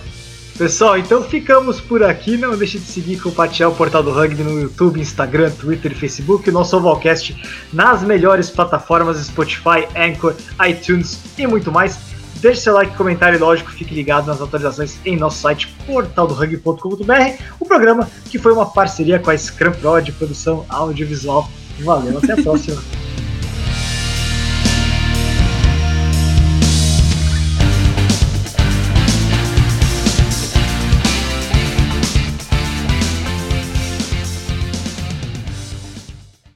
Pessoal, então ficamos por aqui. Não deixe de seguir e compartilhar o Portal do Rugby no YouTube, Instagram, Twitter e Facebook. O nosso Ovalcast nas melhores plataformas Spotify, Anchor, iTunes e muito mais. Deixe seu like, comentário e, lógico, fique ligado nas atualizações em nosso site portaldorugby.com.br, o programa que foi uma parceria com a Scrum Pro de produção audiovisual Valeu, até a próxima. (laughs)